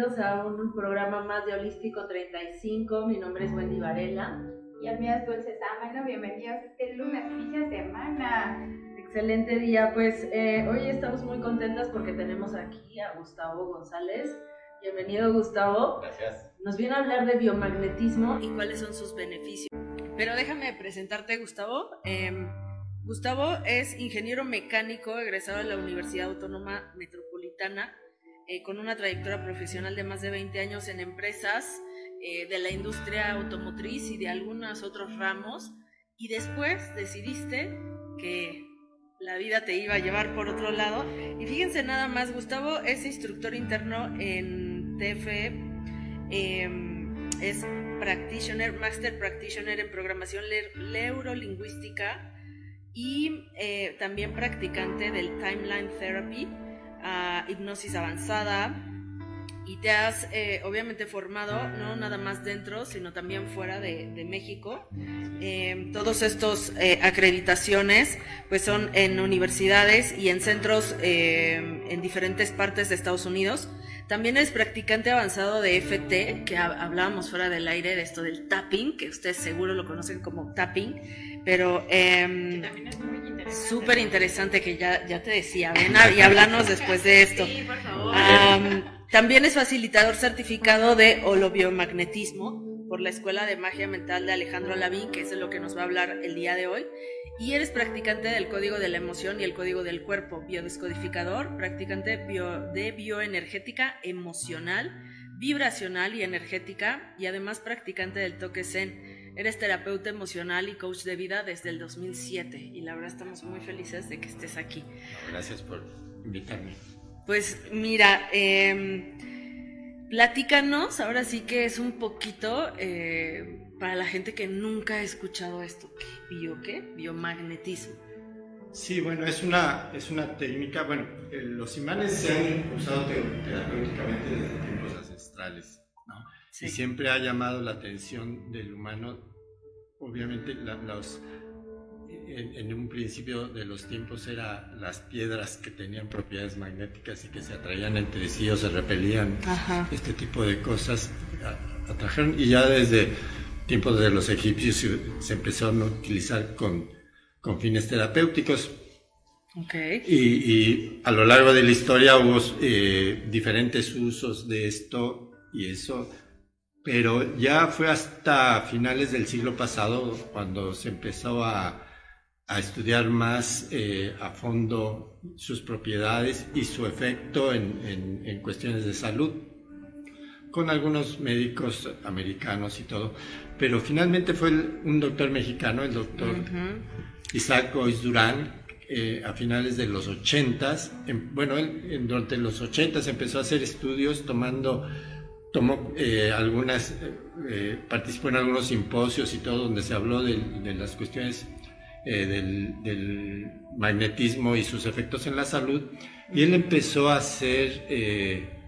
bienvenidos a un programa más de Holístico 35. Mi nombre es Wendy Varela. Y a mí es Dulce Sámano, bienvenidos este lunes, inicia semana. Excelente día, pues eh, hoy estamos muy contentas porque tenemos aquí a Gustavo González. Bienvenido Gustavo. Gracias. Nos viene a hablar de biomagnetismo y cuáles son sus beneficios. Pero déjame presentarte Gustavo. Em, Gustavo es ingeniero mecánico egresado de la Universidad Autónoma Metropolitana eh, con una trayectoria profesional de más de 20 años en empresas eh, de la industria automotriz y de algunos otros ramos. Y después decidiste que la vida te iba a llevar por otro lado. Y fíjense nada más, Gustavo es instructor interno en TFE, em, es practitioner, master practitioner en programación neurolingüística y eh, también practicante del timeline therapy a hipnosis avanzada y te has eh, obviamente formado no nada más dentro, sino también fuera de, México. Eh, todos estos eh, acreditaciones pues son en universidades y en centros en diferentes partes de Estados Unidos. También es practicante avanzado de FT, que hablábamos fuera del aire de esto del tapping, que ustedes seguro lo conocen como tapping, pero... Em, también es muy Súper interesante que ya, ya te decía, ven y hablarnos después de esto. Sí, por favor. también es facilitador certificado de holobiomagnetismo por la Escuela de Magia Mental de Alejandro Lavín, que es de lo que nos va a hablar el día de hoy. Y eres practicante del código de la emoción y el código del cuerpo, biodescodificador, practicante de bioenergética emocional, vibracional y energética, y además practicante del toque Zen Eres terapeuta emocional y coach de vida desde el 2007 y la verdad estamos muy felices de que estés aquí. Gracias por invitarme. Pues mira, eh, platícanos, ahora sí que es un poquito eh, para la gente que nunca ha escuchado esto. ¿Qué? ¿Bio qué? Biomagnetismo. Sí, bueno, es una, es una técnica, bueno, eh, los imanes se han usado terapéuticamente desde tiempos ancestrales y siempre ha llamado la atención del humano, obviamente los, en, un principio de los tiempos eran las piedras que tenían propiedades magnéticas y que se atraían entre sí o se repelían, este tipo de cosas atrajeron y ya desde tiempos de los egipcios se, empezaron a utilizar con, con fines terapéuticos. Okay. Y, y, a lo largo de la historia hubo eh, diferentes usos de esto y eso pero ya fue hasta finales del siglo pasado cuando se empezó a, estudiar más eh, a fondo sus propiedades y su efecto en, cuestiones de salud, con algunos médicos americanos y todo. Pero finalmente fue un doctor mexicano, el doctor Isaac Goiz Durán, eh, a finales de los 80, bueno, él, durante los 80 empezó a hacer estudios tomando tomó eh, algunas, eh, participó en algunos simposios y todo donde se habló de, las cuestiones eh, del, magnetismo y sus efectos en la salud y él empezó a hacer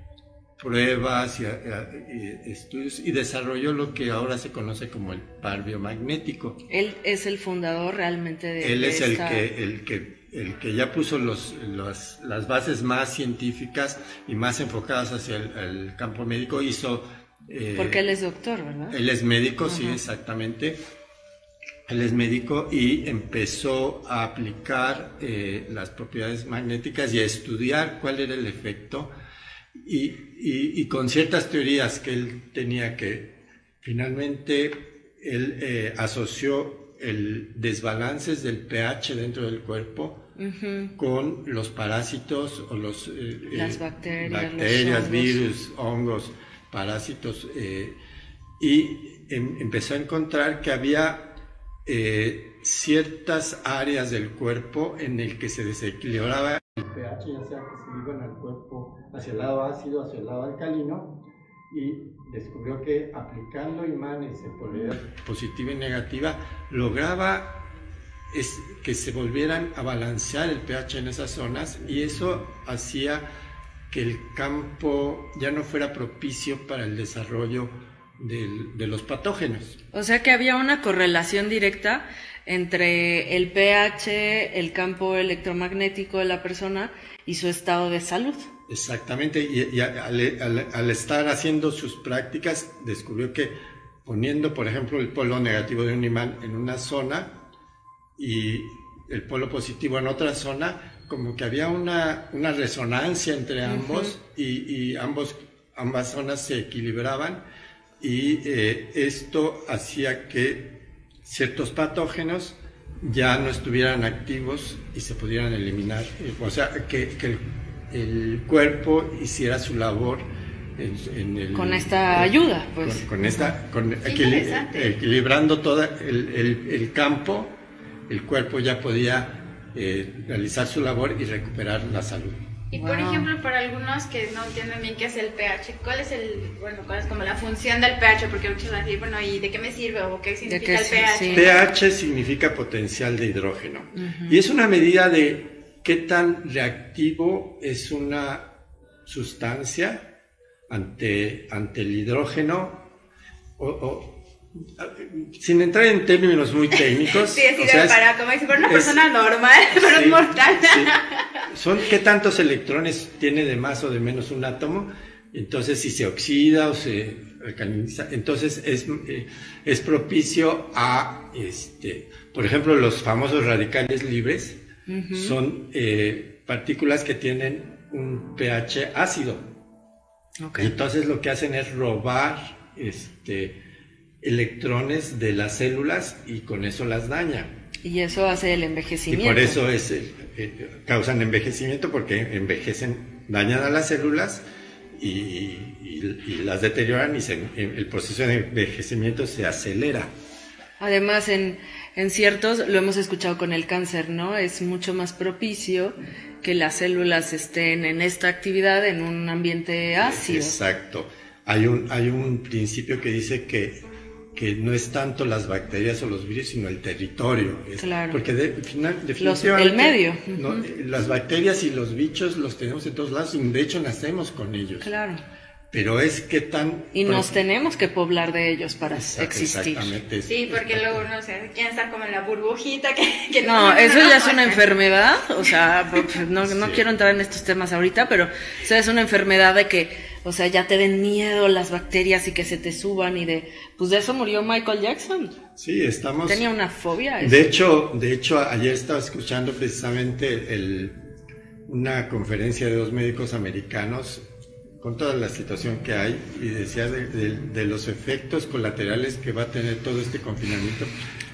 pruebas y, estudios y desarrolló lo que ahora se conoce como el par biomagnético. Él es el fundador realmente de Él es el que, el que el que ya puso los, las bases más científicas y más enfocadas hacia el, campo médico, hizo... Eh, Porque él es doctor, ¿verdad? Él es médico, sí, exactamente. Él es médico y empezó a aplicar eh, las propiedades magnéticas y a estudiar cuál era el efecto y, y, con ciertas teorías que él tenía que finalmente él eh, asoció el desbalances del pH dentro del cuerpo con los parásitos o los eh, Las eh, bacterias, virus, hongos, parásitos eh, y em, empezó a encontrar que había ciertas áreas del cuerpo en el que se desequilibraba el pH, ya sea que se iba en el cuerpo hacia el lado ácido, hacia el lado alcalino, y descubrió que aplicando imanes de polaridad positiva y negativa lograba es que se volvieran a balancear el pH en esas zonas y eso hacía que el campo ya no fuera propicio para el desarrollo de los patógenos. O sea que había una correlación directa entre el pH, el campo electromagnético de la persona y su estado de salud. Exactamente, y, al, estar haciendo sus prácticas descubrió que poniendo, por ejemplo, el polo negativo de un imán en una zona y el polo positivo en otra zona, como que había una, una resonancia entre ambos y, ambos, ambas zonas se equilibraban y eh, esto hacía que ciertos patógenos ya no estuvieran activos y se pudieran eliminar. O sea, que, que el, cuerpo hiciera su labor en, el, con esta ayuda, pues. Con, esta, con equilibrando todo el, el, campo, el cuerpo ya podía eh, realizar su labor y recuperar la salud. Y por ejemplo, para algunos que no entienden bien qué es el pH, ¿cuál es el, bueno, cuál es como la función del pH? Porque muchos van a decir, bueno, ¿y de qué me sirve o qué significa el pH? pH significa potencial de hidrógeno. Y es una medida de qué tan reactivo es una sustancia ante, ante el hidrógeno o, sin entrar en términos muy técnicos. sí, o para, como dice, para una persona normal, pero es mortal. Son qué tantos electrones tiene de más o de menos un átomo, entonces si se oxida o se alcaliniza, entonces es, eh, es propicio a, este, por ejemplo, los famosos radicales libres, son eh, partículas que tienen un pH ácido. Entonces lo que hacen es robar, este, electrones de las células y con eso las daña. Y eso hace el envejecimiento. Y por eso es, eh, eh, causan envejecimiento porque envejecen, dañan a las células y, las deterioran y el proceso de envejecimiento se acelera. Además, en, en ciertos, lo hemos escuchado con el cáncer, ¿no? Es mucho más propicio que las células estén en esta actividad en un ambiente ácido. Exacto. Hay un, hay un principio que dice que que no es tanto las bacterias o los virus, sino el territorio. claro. Porque de, final, definitivamente... el medio. Las bacterias y los bichos los tenemos en todos lados y de hecho nacemos con ellos. Claro. Pero es que tan... Y nos tenemos que poblar de ellos para existir. Exactamente. Sí, porque luego, no sé, quieren estar como en la burbujita que... no, eso ya es una enfermedad, o sea, no, no quiero entrar en estos temas ahorita, pero eso es una enfermedad de que o sea, ya te den miedo las bacterias y que se te suban y de, pues de eso murió Michael Jackson. Sí, estamos. Tenía una fobia. De hecho, de hecho, ayer estaba escuchando precisamente el, una conferencia de dos médicos americanos con toda la situación que hay y decía de, los efectos colaterales que va a tener todo este confinamiento.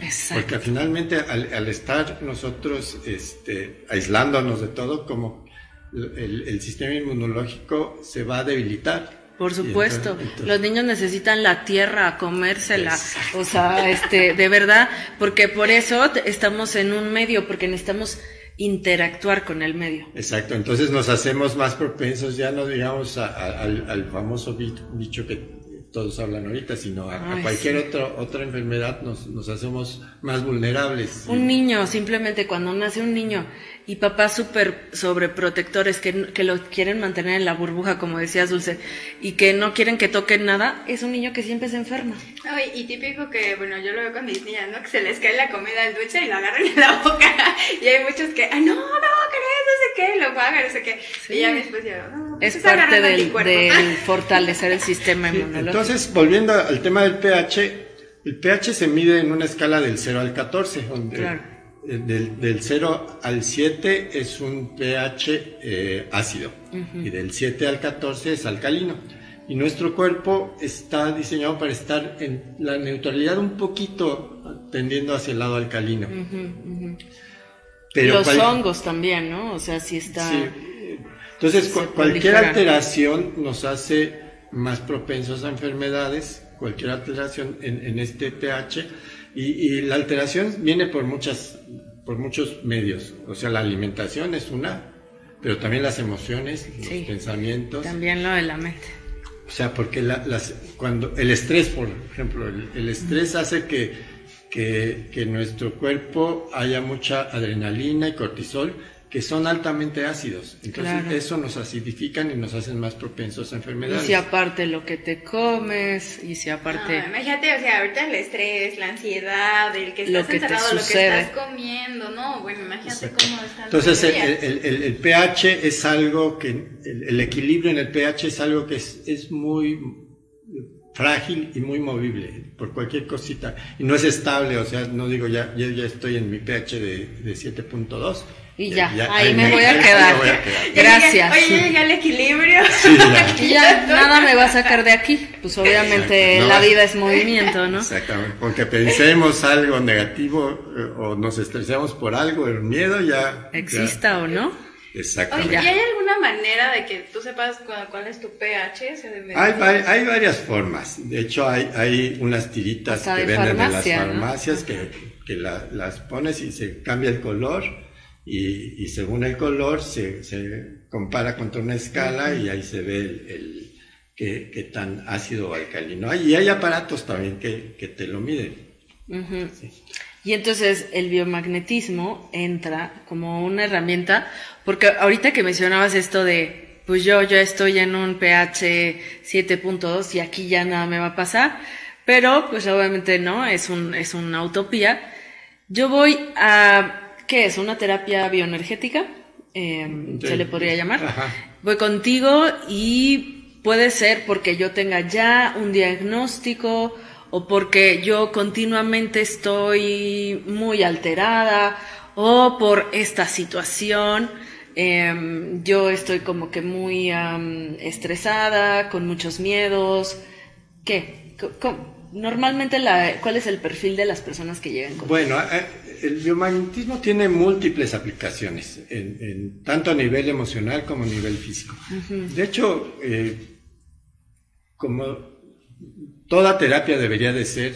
Exacto. Porque finalmente al, al estar nosotros este, aislándonos de todo, como el, sistema inmunológico se va a debilitar. Por supuesto, los niños necesitan la tierra, comérsela, o sea, este, de verdad, porque por eso estamos en un medio, porque necesitamos interactuar con el medio. Exacto, entonces nos hacemos más propensos, ya no digamos al, al, famoso bicho que todos hablan ahorita, sino a, cualquier otra enfermedad nos, nos hacemos más vulnerables. Un niño, simplemente cuando nace un niño y papás súper sobreprotectores que, que lo quieren mantener en la burbuja, como decías Dulce, y que no quieren que toquen nada, es un niño que siempre se enferma. y típico que, bueno, yo lo veo con mis niñas, ¿no? Que se les cae la comida al dulce y lo agarran en la boca. y hay muchos que, ah, no, no, crees, no sé qué, lo pagan, no sé qué. Y ya después yo, no, pues es parte del, del fortalecer el sistema inmunológico. Entonces, volviendo al tema del pH, el pH se mide en una escala del 0 al 14, donde eh, del, del 0 al 7 es un pH eh, ácido y del 7 al 14 es alcalino. Y nuestro cuerpo está diseñado para estar en la neutralidad un poquito tendiendo hacia el lado alcalino. Pero Los hongos también, ¿no? O sea, si está... Entonces, cualquier alteración nos hace más propensos a enfermedades, cualquier alteración en, en este pH y, la alteración viene por, muchas, por muchos medios. O sea, la alimentación es una, pero también las emociones, los pensamientos. También lo de la mente. O sea, porque las, cuando el estrés, por ejemplo, el, estrés hace que, que, que, nuestro cuerpo haya mucha adrenalina y cortisol que son altamente ácidos. Entonces Claro. eso nos acidifican y nos hacen más propensos a Y enfermedades. si aparte lo que te comes, y si aparte... No, imagínate, o sea, ahorita el estrés, la ansiedad, el que Lo estás que te encerrado, lo que estás comiendo, no, bueno, imagínate Exacto. cómo están Entonces el, el- el- el pH es algo que, el, el equilibrio en el pH es algo que es, es muy frágil y muy movible por cualquier cosita. Y no es estable, o sea, no digo ya, ya, ya estoy en mi pH de, de 7.2. Y ya, ahí me voy a ahí voy a quedar. Ya Gracias. Oye, ya llegué al equilibrio. Sí, ya. Y ya nada me va a sacar de aquí. Pues obviamente. No la vida es movimiento, ¿no? Exactamente, porque pensemos algo negativo eh, o nos estresemos por algo, el miedo ya... Exista o no. ya- Oye, exactamente. ¿y hay alguna manera de que tú sepas cu- cuál, es tu pH? O sea? Hay, va- hay varias formas. De hecho, hay, hay unas tiritas Hasta que de venden farmacia, en ¿no? las farmacias que, que la- las pones y se cambia el color y, y según el color se, se compara contra una escala y ahí se ve el, el- qué, qué tan ácido o alcalino. hay. Y hay aparatos también que, que te lo miden. Sí. Y entonces el biomagnetismo entra como una herramienta, porque ahorita que mencionabas esto de, pues yo ya estoy en un pH 7.2 y aquí ya nada me va a pasar, pero pues obviamente no, es, un, es una utopía. Yo voy a, ¿qué es? ¿Una terapia bioenergética? Eh, se le podría llamar. Ajá. Voy contigo y puede ser porque yo tenga ya un diagnóstico o porque yo continuamente estoy muy alterada o por esta situación. em, yo estoy como que muy am, estresada, con muchos miedos. ¿Qué? Co- Normalmente, la, ¿cuál es el perfil de las personas que llegan con Bueno, eh, el biomagnetismo tiene múltiples aplicaciones, en, en- tanto a nivel emocional como a nivel físico. De hecho, eh, como toda terapia debería de ser,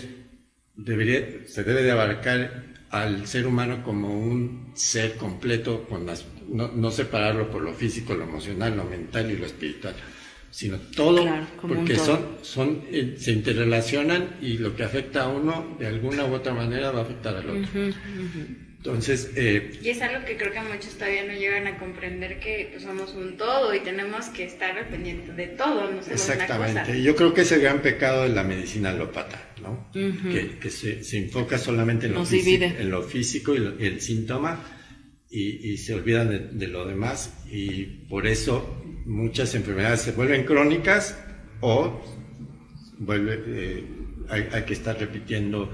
debería, se debe de abarcar al ser humano como un ser completo, con las, no, no separarlo por lo físico, lo emocional, lo mental y lo espiritual, sino todo, Claro, porque todo. son, son eh, se interrelacionan y lo que afecta a uno de alguna u otra manera va a afectar al otro. Entonces, eh, Y es algo que creo que muchos todavía no llegan a comprender que pues, somos un todo y tenemos que estar al pendiente de todo, no somos una Exactamente. cosa. Yo creo que es el gran pecado de la medicina alópata, ¿no? Que, que se, se enfoca solamente en lo, Nos físico, divide. en lo físico y lo- el síntoma y, y se olvidan de, lo demás y por eso muchas enfermedades se vuelven crónicas o vuelve, eh, hay, que estar repitiendo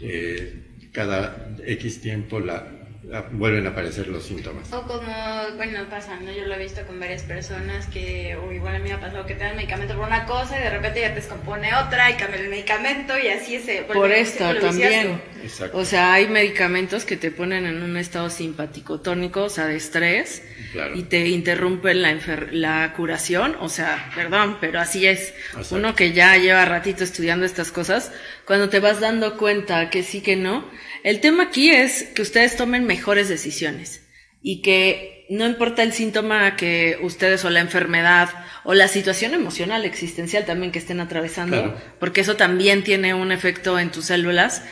eh, cada X tiempo la- vuelven a aparecer los síntomas. O como, bueno, pasa, ¿no? Yo lo he visto con varias personas que, o igual a mí me ha pasado que te dan medicamento por una cosa y de repente ya te descompone otra y cambia el medicamento y así se Por esto también. Exacto. O sea, hay medicamentos que te ponen en un estado simpático tónico, o sea, de estrés, Claro. y te interrumpen la, enfer- la curación. O sea, perdón, pero así es. Exacto. Uno que ya lleva ratito estudiando estas cosas, cuando te vas dando cuenta que sí, que no. El tema aquí es que ustedes tomen mejores decisiones y que no importa el síntoma que ustedes o la enfermedad o la situación emocional existencial también que estén atravesando, Claro. porque eso también tiene un efecto en tus células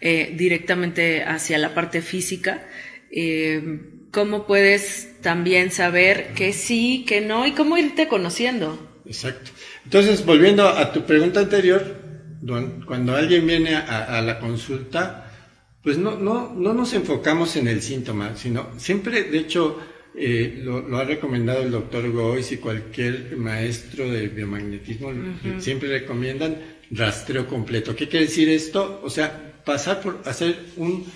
eh, directamente hacia la parte física. Eh, ¿Cómo puedes también saber que sí, que no y cómo irte conociendo? Exacto. Entonces, volviendo a tu pregunta anterior, cuando alguien viene a, a la consulta, pues no, no, no nos enfocamos en el síntoma, sino siempre, de hecho, eh, lo, lo ha recomendado el doctor Gois y cualquier maestro de biomagnetismo, siempre recomiendan rastreo completo. ¿Qué quiere decir esto? O sea, pasar por hacer un,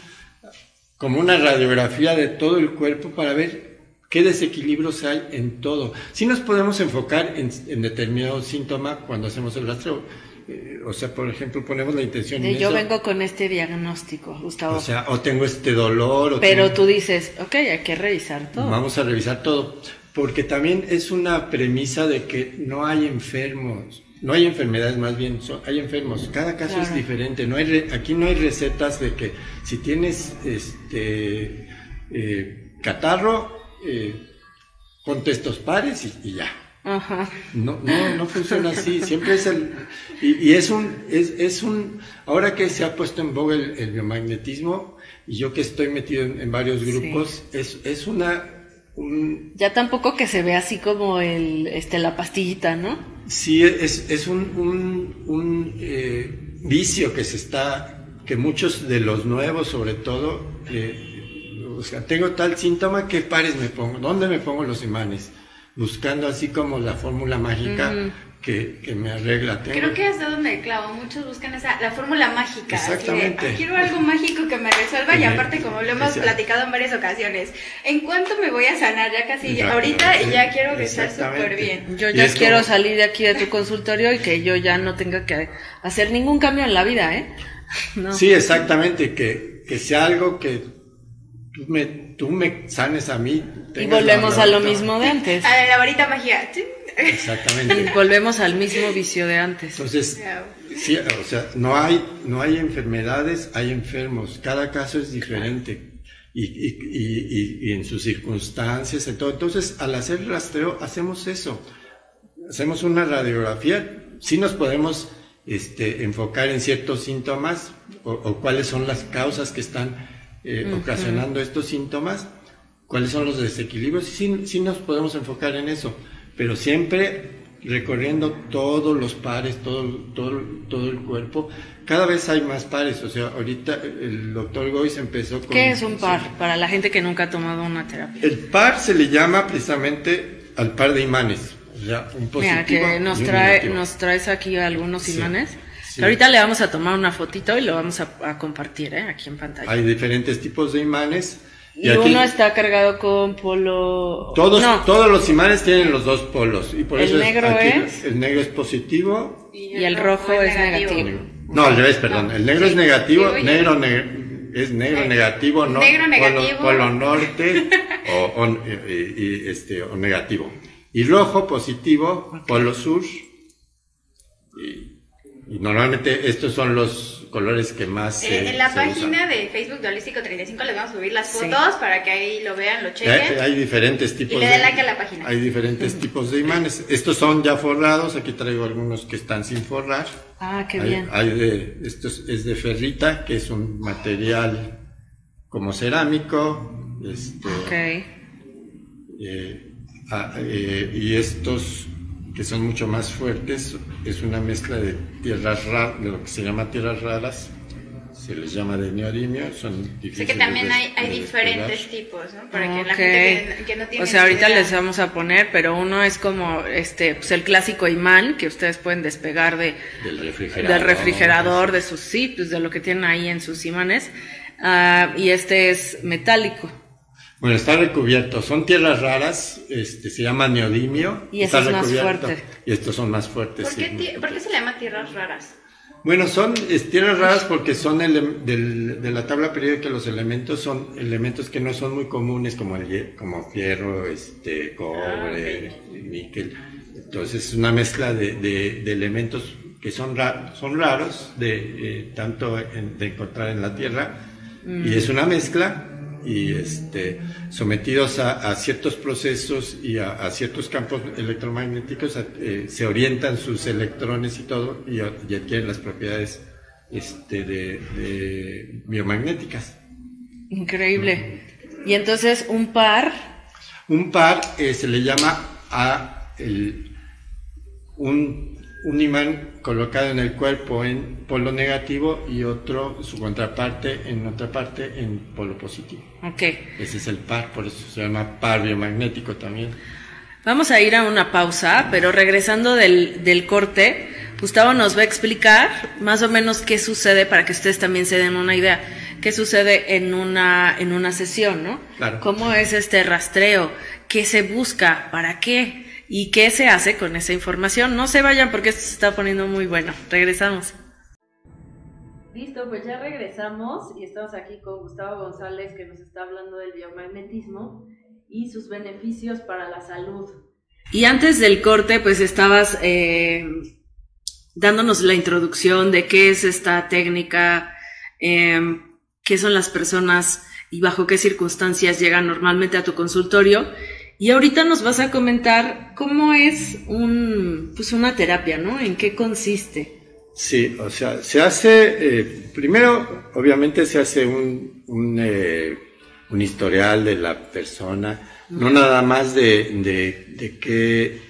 como una radiografía de todo el cuerpo para ver qué desequilibrios hay en todo. Si nos podemos enfocar en, en determinado síntoma cuando hacemos el rastreo. Eh, o sea, por ejemplo, ponemos la intención De en yo eso. vengo con este diagnóstico, Gustavo. O sea, o tengo este dolor. O pero tengo- tú dices, ok, hay que revisar todo. Vamos a revisar todo. Porque también es una premisa de que no hay enfermos. No hay enfermedades, más bien, son- hay enfermos. Cada caso es diferente. No hay re- aquí no hay recetas de que si tienes este eh, catarro, eh, estos pares y, y ya. Ajá. No, no, no funciona así. Siempre es el. Y, y es un. Es, es un. Ahora que se ha puesto en boga el, el biomagnetismo, y yo que estoy metido en, en varios grupos, es, es una un, Ya tampoco que se ve así como el, este, la pastillita, ¿no? Sí, es, es un, un, un, eh, vicio que se está, que muchos de los nuevos sobre todo, eh, o sea, tengo tal síntoma, ¿qué pares me pongo? ¿Dónde me pongo los imanes? Buscando así como la fórmula mágica Ujú. que, que me arregla. Tengo- Creo que es de donde clavo. Muchos buscan esa, la fórmula mágica. así de, Exactamente. "Ah, quiero algo mágico que me resuelva y aparte como lo hemos Exacto. platicado en varias ocasiones. ¿En cuánto me voy a sanar? Ya casi, ahorita y ya quiero estar Exactamente. súper bien. Yo ya quiero como- salir de aquí de tu consultorio y que yo ya no tenga que hacer ningún cambio en la vida, ¿eh? No. Sí, exactamente, que, que sea algo que tú me, tú me sanes a mí. Y volvemos a lo mismo de antes. A la varita mágica. Exactamente. Y volvemos al mismo vicio de antes. Entonces, sí, o sea, no hay, no hay enfermedades, hay enfermos. Cada caso es diferente. Y, y, y, en sus circunstancias, en todo. Entonces, al hacer rastreo, hacemos eso. Hacemos una radiografía. Sí nos podemos este, enfocar en ciertos síntomas o, o cuáles son las causas que están eh, ocasionando estos síntomas, cuáles son los desequilibrios. Sí, sí nos podemos enfocar en eso, pero siempre recorriendo todos los pares, todo, todo, todo el cuerpo. Cada vez hay más pares, o sea, ahorita el doctor Gois empezó con... ¿Qué es un par para la gente que nunca ha tomado una terapia? El par se le llama precisamente al par de imanes, o sea, un positivo Mira, que nos, y un trae, negativo. nos traes aquí algunos Sí, imanes. sí. Que ahorita le vamos a tomar una fotito y lo vamos a, a compartir ¿eh? aquí en pantalla. Hay diferentes tipos de imanes. Y aquí uno está cargado con polo... todos, no, todos los imanes tienen los dos polos. Y por El eso negro aquí es- el negro es positivo. Y el rojo es negativo. No, al revés, perdón. El negro Sí, es negativo, negro ne- es negro Eh, negativo, no negro polo- negativo. Polo, norte o, o- y- y- este, o negativo. Y rojo positivo, polo sur. Y, y normalmente estos son los colores que más Eh, se- en la se página usan. de Facebook de Holístico 35 les vamos a subir las Sí. fotos para que ahí lo vean, lo Hay, chequen. hay diferentes tipos le den de like a la página. Hay diferentes tipos de imanes. Estos son ya forrados. Aquí traigo algunos que están sin forrar. Ah, qué hay, bien. hay de, esto es, es de ferrita, que es un material como cerámico. Este, Ok. eh, ah, eh, y estos que son mucho más fuertes, es una mezcla de tierras raras, de lo que se llama tierras raras. Se les llama de neodimio, son Sé difíciles que también hay, diferentes tipos, ¿no? Para que la gente que, que no tiene O sea, ahorita idea- les vamos a poner, pero uno es como este, pues el clásico imán que ustedes pueden despegar de, Del refrigerador. del refrigerador, de sus sí, pues de lo que tienen ahí en sus imanes. Ah, y este es metálico. Bueno, está recubierto. Son tierras raras, este, se llama neodimio. Y ese está es más recubierto. fuerte. Y estos son más fuertes. ¿Por qué, sí. ti- por qué se le llama tierras raras? Bueno, son es, tierras raras porque son del- de la tabla periódica. Los elementos son elementos que no son muy comunes, como el como fierro, este, cobre, níquel. Entonces es una mezcla de, de- de elementos que son, ra- son raros de eh, tanto en- de encontrar en la Tierra y es una mezcla y este sometidos a, a ciertos procesos y a, a ciertos campos electromagnéticos eh, se orientan sus electrones y todo y adquieren las propiedades este, de, de biomagnéticas. Increíble. Y entonces un par, Un par eh, se le llama a el- un, un imán colocado en el cuerpo en polo negativo y otro, su contraparte, en otra parte en polo positivo. ok. Ese es el par, por eso se llama par biomagnético también. Vamos a ir a una pausa, pero regresando del, del corte, Gustavo nos va a explicar más o menos qué sucede para que ustedes también se den una idea, qué sucede en una, en una sesión, ¿no? Claro. ¿Cómo es este rastreo? ¿Qué se busca? ¿Para qué? ¿Y qué se hace con esa información? No se vayan porque esto se está poniendo muy bueno. Regresamos. Listo, pues ya regresamos y estamos aquí con Gustavo González que nos está hablando del biomagnetismo y sus beneficios para la salud. Y antes del corte, pues estabas eh, dándonos la introducción de qué es esta técnica, eh, qué son las personas y bajo qué circunstancias llegan normalmente a tu consultorio. Y ahorita nos vas a comentar cómo es un, pues una terapia, ¿no? ¿En qué consiste? Sí, o sea, se hace, eh, primero, obviamente se hace un, un, eh, un historial de la persona, no nada más de, de, de qué,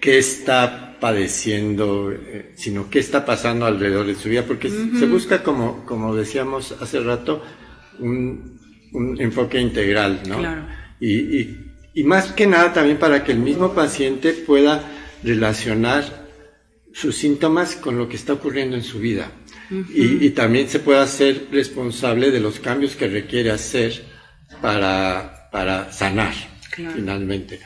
qué está padeciendo, eh, sino qué está pasando alrededor de su vida, porque se busca, como, como decíamos hace rato, un, un enfoque integral, ¿no? Claro. Y, y, y más que nada también para que el mismo paciente pueda relacionar sus síntomas con lo que está ocurriendo en su vida. y, y también se pueda ser responsable de los cambios que requiere hacer para, para sanar, Claro. finalmente.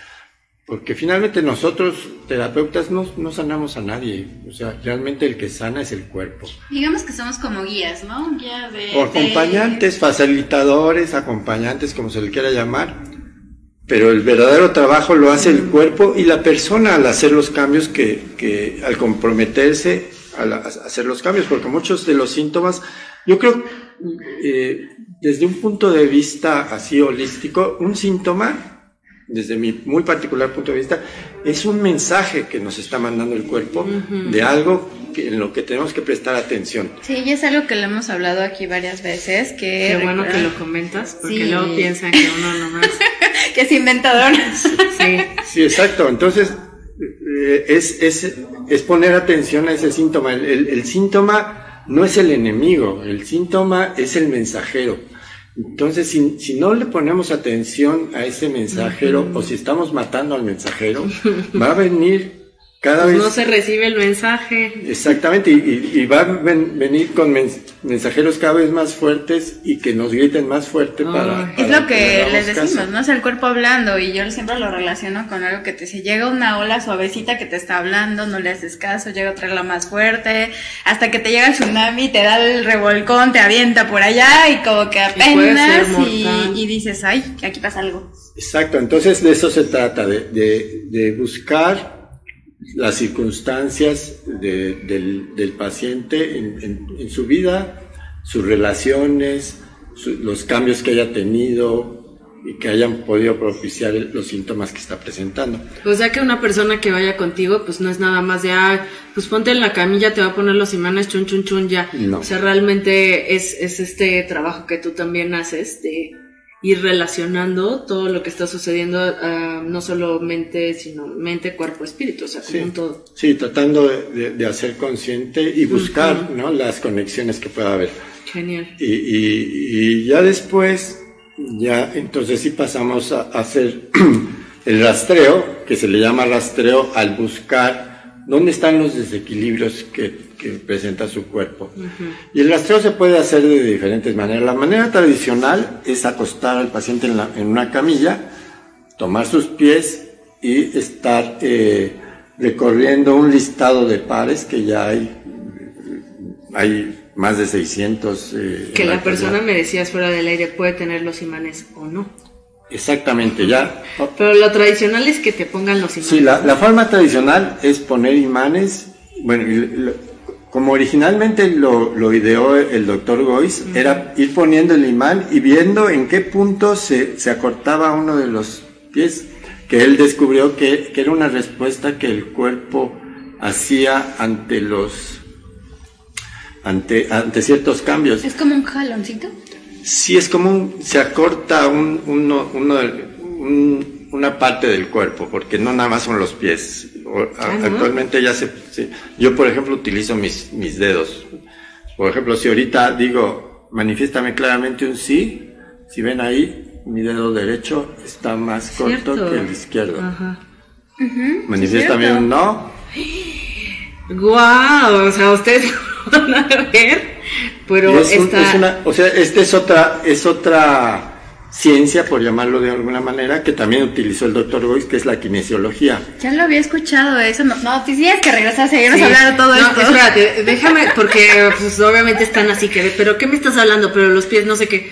Porque finalmente nosotros, terapeutas, no, no sanamos a nadie. O sea, realmente el que sana es el cuerpo. Digamos que somos como guías, ¿no? Guía de... O acompañantes, facilitadores, acompañantes, como se le quiera llamar. Pero el verdadero trabajo lo hace el cuerpo y la persona al hacer los cambios que, que al comprometerse al a hacer los cambios, porque muchos de los síntomas, yo creo, eh, desde un punto de vista así holístico, un síntoma, desde mi muy particular punto de vista, es un mensaje que nos está mandando el cuerpo de algo que, en lo que tenemos que prestar atención. Sí, y es algo que le hemos hablado aquí varias veces, que... Qué bueno que lo comentas, porque Sí. luego piensan que uno nomás. que es inventador. Sí. Sí, exacto. Entonces, eh, es, es, es poner atención a ese síntoma. El, el- el síntoma no es el enemigo, el síntoma es el mensajero. Entonces, si, si no le ponemos atención a ese mensajero o si estamos matando al mensajero, va a venir cada Pues vez... no se recibe el mensaje. Exactamente, y, y- y va a ven- venir con mens- mensajeros cada vez más fuertes y que nos griten más fuerte para. Es lo que les decimos, caso. ¿no? Es el cuerpo hablando y yo siempre lo relaciono con algo que te dice, llega una ola suavecita que te está hablando, no le haces caso, llega otra ola más fuerte, hasta que te llega el tsunami, te da el revolcón, te avienta por allá y como que apenas y, y dices, ay, aquí pasa algo. Exacto, entonces de eso se trata, de, de- de buscar las circunstancias de- del, del paciente en, en- en su vida, sus relaciones, su- los cambios que haya tenido y que hayan podido propiciar los síntomas que está presentando. O sea que una persona que vaya contigo, pues no es nada más de, ah, pues ponte en la camilla, te va a poner los imanes, chun, chun, chun, ya. No. O sea, realmente es, es este trabajo que tú también haces de ir relacionando todo lo que está sucediendo, ah, no solo mente, sino mente, cuerpo, espíritu, o sea, como Sí. un todo. Sí, tratando de, de- hacer consciente y buscar ¿no? las conexiones que pueda haber. Genial. Y, y- y ya después, ya entonces sí pasamos a, a hacer el rastreo, que se le llama rastreo al buscar dónde están los desequilibrios que, que presenta su cuerpo. Y el rastreo se puede hacer de diferentes maneras. La manera tradicional es acostar al paciente en, la- en una camilla, tomar sus pies y estar eh, recorriendo un listado de pares que ya hay, hay más de 600. eh, Que la persona me decías fuera del aire puede tener los imanes o no. Exactamente, ya. Pero lo tradicional es que te pongan los imanes. Sí, la, la forma tradicional es poner imanes. Bueno, como originalmente lo, lo ideó el doctor Gois, era ir poniendo el imán y viendo en qué punto se, se acortaba uno de los pies, que él descubrió que, que era una respuesta que el cuerpo hacía ante los ante, ante ciertos cambios. Es como un jaloncito. Sí, es como un, se acorta un, uno, un- una parte del cuerpo, porque no nada más son los pies. Actualmente ya se, sí. yo por ejemplo utilizo mis, mis dedos. Por ejemplo, si ahorita digo, manifiéstame claramente un sí, si ven ahí, mi dedo derecho está más corto que el izquierdo. Ajá. Manifiéstame un no, Guau, o sea, ustedes van a ver, pero es, un- está... es una, o sea, esta es otra, es otra ciencia, por llamarlo de alguna manera, que también utilizó el doctor Boyce, que es la kinesiología. Ya lo había escuchado eso. No, no tienes que regresar a seguirnos Sí. hablando todo no, esto. espérate, déjame, porque pues obviamente están así que, pero ¿qué me estás hablando? Pero los pies no sé qué.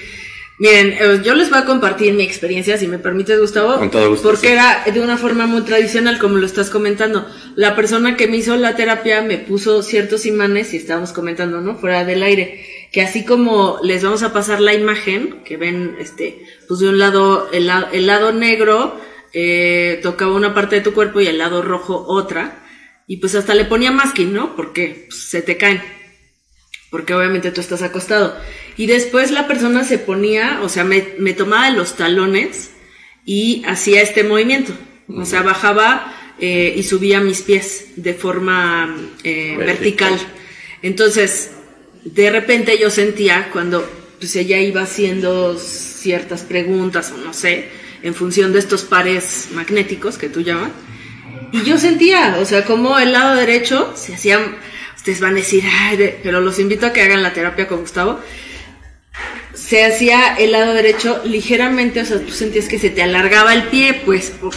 Miren, eh, yo les voy a compartir mi experiencia, si me permites, Gustavo. Con todo gusto, Porque sí. era de una forma muy tradicional, como lo estás comentando. La persona que me hizo la terapia me puso ciertos imanes, y estábamos comentando, ¿no? Fuera del aire. Que así como les vamos a pasar la imagen, que ven, este, pues de un lado, el, el lado negro eh, tocaba una parte de tu cuerpo y el lado rojo otra. Y pues hasta le ponía masking, ¿no? Porque pues, se te caen porque obviamente tú estás acostado. Y después la persona se ponía, o sea, me, me tomaba de los talones y hacía este movimiento. O sea, bajaba eh, y subía mis pies de forma eh, vertical. Vertical. Entonces, de repente yo sentía cuando pues, ella iba haciendo ciertas preguntas o no sé, en función de estos pares magnéticos que tú llamas, y yo sentía, o sea, como el lado derecho se hacía, ustedes van a decir, "Ay, de-", pero los invito a que hagan la terapia con Gustavo, se hacía el lado derecho ligeramente, o sea, tú sentías que se te alargaba el pie, pues, por-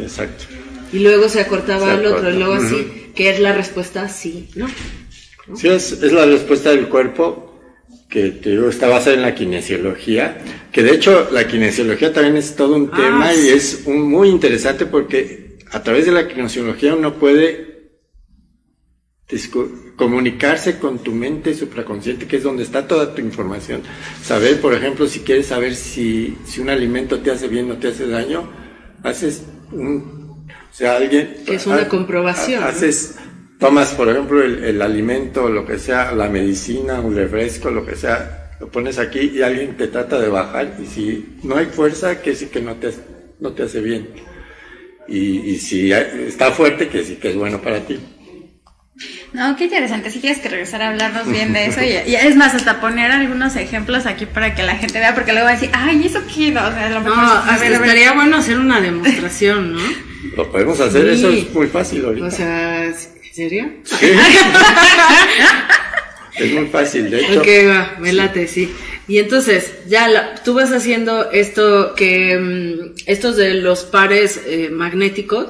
Exacto. y luego se acortaba Se el otro, y luego así, ujú. que es la respuesta sí, ¿no? Sí, es, es la respuesta del cuerpo que te digo, está basada en la kinesiología, que de hecho la kinesiología también es todo un Ah, tema y es un- muy interesante porque a través de la kinesiología uno puede comunicarse con tu mente supraconsciente, que es donde está toda tu información. Saber, por ejemplo, si quieres saber si, si un alimento te hace bien o te hace daño, haces un, o sea, alguien... Que es una ha- comprobación. Haces, tomas, por ejemplo, el, el alimento, lo que sea, la medicina, un refresco, lo que sea, lo pones aquí y alguien te trata de bajar y si no hay fuerza, que sí que no te, no te hace bien. Y, y si hay- está fuerte, que sí que es bueno para ti. No, qué interesante. Si tienes que regresar a hablarnos bien de eso. Y, y es más, hasta poner algunos ejemplos aquí para que la gente vea, porque luego va a decir, ay, ¿eso qué? No, o sea, a lo No, mejor- a hasta ver, a ver. estaría bueno hacer una demostración, ¿no? Lo podemos hacer, Sí. eso es muy fácil ahorita. O sea, ¿en serio? Sí. es muy fácil, de hecho. Ok, va, me late, sí. Y entonces, ya la- tú vas haciendo esto que, mm, estos de los pares eh, magnéticos,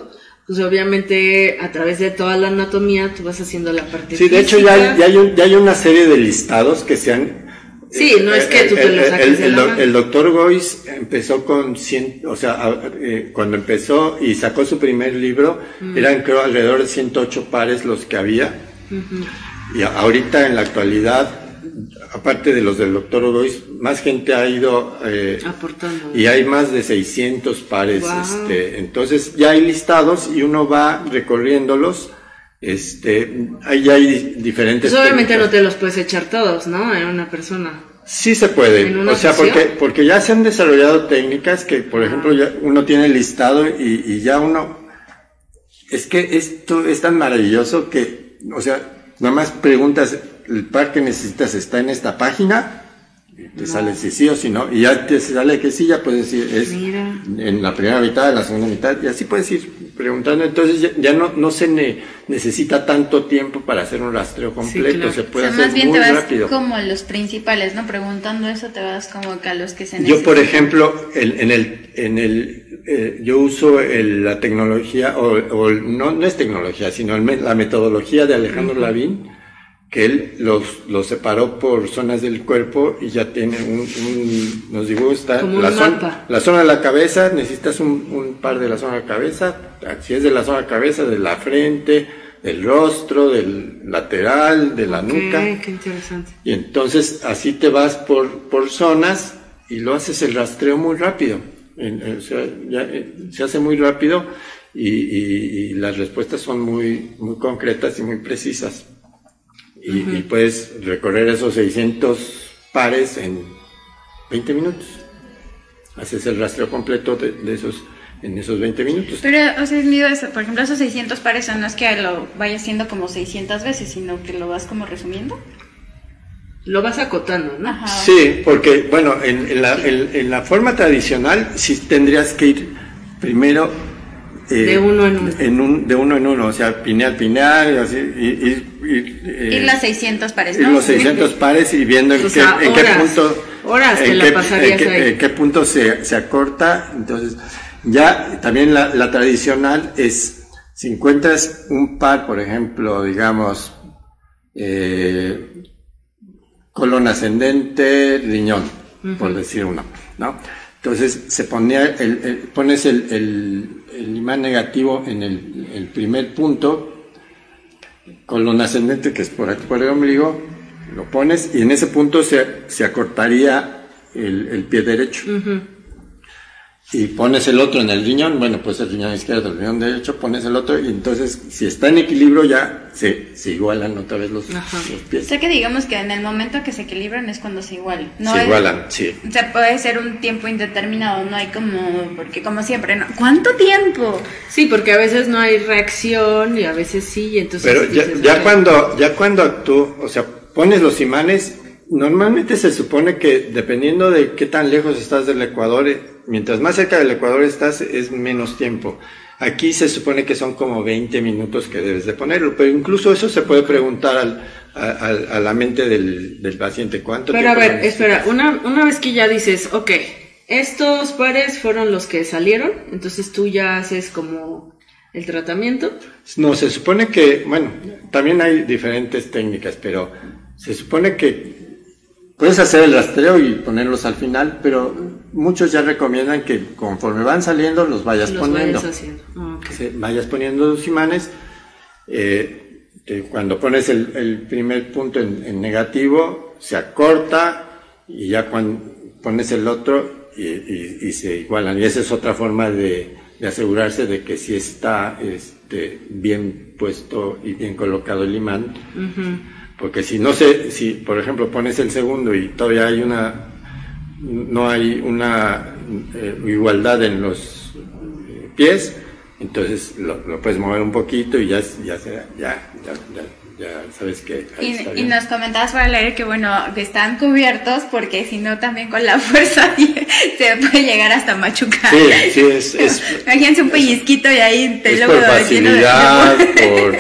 pues obviamente a través de toda la anatomía tú vas haciendo la parte Sí, de hecho ya, ya, hay, ya hay una serie de listados que se han... Sí, no es que tú te el, lo saques el- el el doctor Gois empezó con 100, o sea, a- eh, cuando empezó y sacó su primer libro, Mm. eran creo alrededor de 108 pares los que había. Y ahorita en la actualidad, aparte de los del doctor Gois, más gente ha ido... eh, Aportando. y hay más de 600 pares, Wow. este, entonces ya hay listados y uno va recorriéndolos, este, ahí hay di- diferentes. Pues obviamente no te los puedes echar todos, ¿no? En una persona. Sí se puede, ¿En una o sea, sesión? porque, porque ya se han desarrollado técnicas que, por ejemplo, ya uno tiene listado y, y ya uno, es que esto es tan maravilloso que, o sea, nada más preguntas, el par que necesitas está en esta página, y te sale si sí o si no, y ya te sale que sí, ya puedes decir, es Mira. En la primera mitad, en la segunda mitad, y así puedes ir preguntando, entonces ya, ya no, no se ne- necesita tanto tiempo para hacer un rastreo completo, claro. se O puede sea, hacer más bien muy te vas rápido. como a los principales, ¿no? Preguntando eso te vas como que a los que se Yo, necesitan. por ejemplo, el- en el, en el, eh, yo uso el- la tecnología, o, o no, no es tecnología, sino el la metodología de Alejandro Lavín, que él los, los separó por zonas del cuerpo y ya tiene un, un nos dibuja Como un la, zona, la zona de la cabeza, necesitas un, un par de la zona de la cabeza, si es de la zona de la cabeza, de la frente, del rostro, del lateral, de la nuca. qué interesante. Y entonces así te vas por, por zonas y lo haces el rastreo muy rápido. En- en- o sea, ya, eh, se hace muy rápido y, y- y las respuestas son muy, muy concretas y muy precisas. Y, y puedes recorrer esos 600 pares en 20 minutos. Haces el rastreo completo de, de esos, en esos 20 minutos. Pero, o sea, es. Por ejemplo, esos 600 pares no es que lo vayas haciendo como 600 veces, sino que lo vas como resumiendo. Lo vas acotando, ¿no? Ajá. Sí, porque, bueno, en, en la, en- en la forma tradicional sí tendrías que ir primero... eh, De uno en uno. un- de uno en uno, o sea, pineal, pineal, y así, y, y- y, eh, Ir los 600 pares, ir ¿no? los 600 pares y viendo en, O qué, sea, en qué horas. punto... Horas en qué, en qué- ahí. en qué punto se, se acorta. Entonces, ya también la, la tradicional es, si encuentras un par, por ejemplo, digamos, eh, colon ascendente, riñón, por decir uno, ¿no? Entonces se ponía el, el- pones el, el- imán negativo en el, primer punto, colon ascendente, que es por aquí por el ombligo, lo pones y en ese punto se, se acortaría el pie derecho. Y pones el otro en el riñón, bueno, pues el riñón izquierdo, el riñón derecho, pones el otro y entonces si está en equilibrio ya se, se igualan otra vez los, los O pies. sea que digamos que en el momento que se equilibran es cuando se igualan. No se es- igualan, sí. O sea, puede ser un tiempo indeterminado, no hay como, porque como siempre, ¿no? ¿Cuánto tiempo? Sí, porque a veces no hay reacción y a veces sí, y entonces Pero ya, ya cuando, ya cuando tú, o sea, pones los imanes, normalmente se supone que dependiendo de qué tan lejos estás del Ecuador, eh, mientras más cerca del Ecuador estás, es menos tiempo. Aquí se supone que son como 20 minutos que debes de ponerlo, pero incluso eso se puede preguntar al, a, la mente del, del paciente. ¿Cuánto Pero a ver, espera, una, una vez que ya dices, ok, estos pares fueron los que salieron, entonces tú ya haces como el tratamiento. No, se supone que, bueno, también hay diferentes técnicas, pero se supone que puedes hacer el rastreo y ponerlos al final, pero muchos ya recomiendan que conforme van saliendo los vayas los poniendo. vayas. Ah, vayas poniendo los imanes. eh, te- cuando pones el, el primer punto en, en negativo, se acorta y ya cuando pones el otro y, y- y se igualan. Y esa es otra forma de, de asegurarse de que sí está este, bien puesto y bien colocado el imán. Porque si no sé, si por ejemplo pones el segundo y todavía hay una, no hay una eh, igualdad en los eh, pies, entonces lo, puedes mover un poquito y ya, ya, ya, ya, ya, ya sabes que ahí Y, está y bien. nos comentabas para leer que, bueno, que están cubiertos porque si no también con la fuerza se puede llegar hasta machucar. Sí, sí, es, es, Imagínense un pellizquito y ahí te es luego por facilidad, de- por,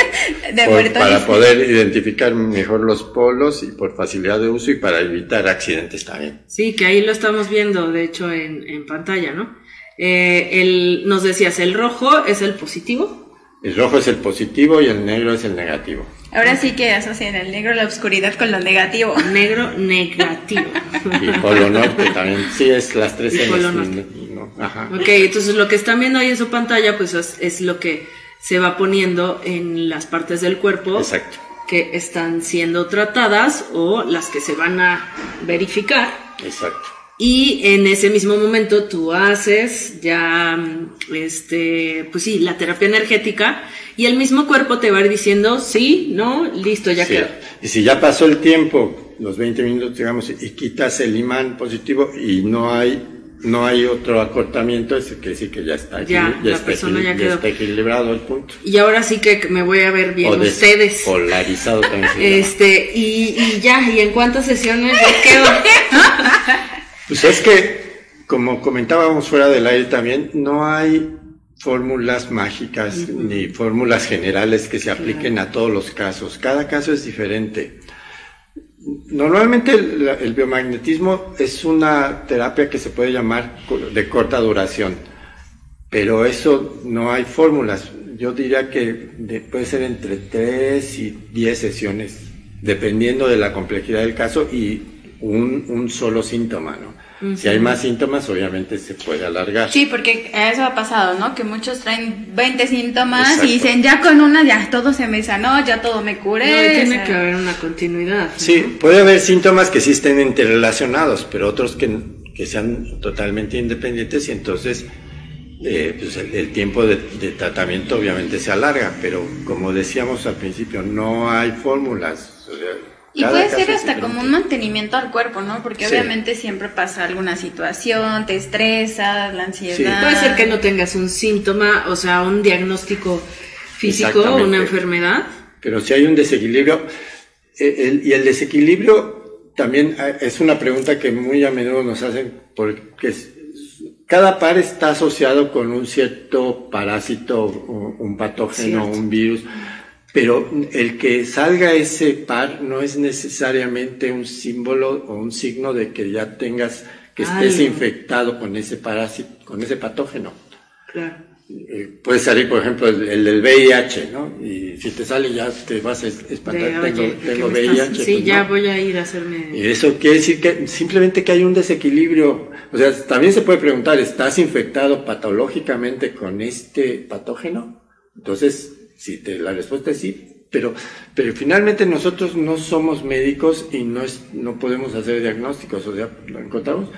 de por- para poder identificar mejor los polos y por facilidad de uso y para evitar accidentes también. Sí, que ahí lo estamos viendo, de hecho, en, en pantalla, ¿no? Eh, el, nos decías, el rojo es el positivo. El rojo es el positivo y el negro es el negativo. Ahora sí que asocian el negro la oscuridad con lo negativo. Negro negativo. Y polo norte también, sí, es las tres Y polo norte. no- ajá. Ok, entonces lo que están viendo ahí en su pantalla, pues es, es lo que se va poniendo en las partes del cuerpo Exacto. que están siendo tratadas o las que se van a verificar. Exacto. Y en ese mismo momento tú haces ya, mm, este, pues sí, la terapia energética y el mismo cuerpo te va a ir diciendo, sí, no, listo, ya Sí. quedó. Y si ya pasó el tiempo, los 20 minutos, digamos, y quitas el imán positivo y no hay no hay otro acortamiento, es que sí que ya está, Ya, la está, persona ya quedó. está equilibrado el punto. Y ahora sí que me voy a ver bien O ustedes. Polarizado también. Este, y, y ya, ¿y en cuántas sesiones ya quedó? Pues es que, como comentábamos fuera del aire también, no hay fórmulas mágicas ni fórmulas generales que se apliquen a todos los casos. Cada caso es diferente. Normalmente el, biomagnetismo es una terapia que se puede llamar de corta duración, pero eso no hay fórmulas. Yo diría que de- puede ser entre 3 y 10 sesiones, dependiendo de la complejidad del caso y un, un solo síntoma, ¿no? Si hay más síntomas, obviamente se puede alargar. Sí, porque eso ha pasado, ¿no? Que muchos traen 20 síntomas Exacto. y dicen, ya con una ya todo se me sanó, ya todo me curé. No, o tiene sea, que haber una continuidad. ¿no? Sí, puede haber síntomas que sí estén interrelacionados, pero otros que, que sean totalmente independientes y entonces eh, pues el, el tiempo de, de tratamiento obviamente se alarga, pero como decíamos al principio, no hay fórmulas. o sea, Y puede ser hasta como un mantenimiento al cuerpo, ¿no? Porque Sí. obviamente siempre pasa alguna situación, te estresa, la ansiedad. Sí. Puede ser que no tengas un síntoma, o sea, un diagnóstico físico, Exactamente. una enfermedad. Pero si hay un desequilibrio, eh, el- y el desequilibrio también eh, es una pregunta que muy a menudo nos hacen, porque es- cada par está asociado con un cierto parásito, o un patógeno, Cierto. un virus, pero el que salga ese par no es necesariamente un símbolo o un signo de que ya tengas, que estés infectado con ese parásito, con ese patógeno. Claro. Eh, puede salir, por ejemplo, el, el del VIH, ¿no? Y si te sale ya te vas a es- espantar, De, tengo, oye, tengo ¿qué me estás- VIH. Sí, pues, ya no. voy a ir a hacerme. Y eso quiere decir que simplemente que hay un desequilibrio. O sea, también se puede preguntar, ¿estás infectado patológicamente con este patógeno? Entonces, si te, la respuesta es sí, pero, pero finalmente nosotros no somos médicos y no, es, no podemos hacer diagnósticos. O sea, lo encontramos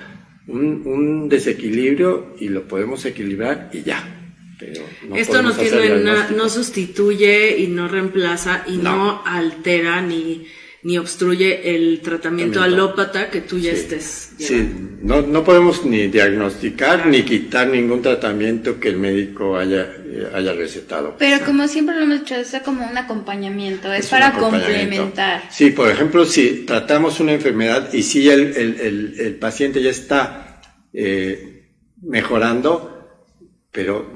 un, un desequilibrio y lo podemos equilibrar y ya. Pero no Esto no tiene no sustituye y no reemplaza y No. altera ni, ni obstruye el tratamiento alópata que tú ya Sí. estés Sí, no, no podemos ni diagnosticar ni quitar ningún tratamiento que el médico haya, eh, haya recetado. Pero como siempre lo hemos dicho, es como un acompañamiento, es, Es para acompañamiento. complementar. Sí, por ejemplo, si tratamos una enfermedad y si el, el- el- el paciente ya está eh, mejorando, pero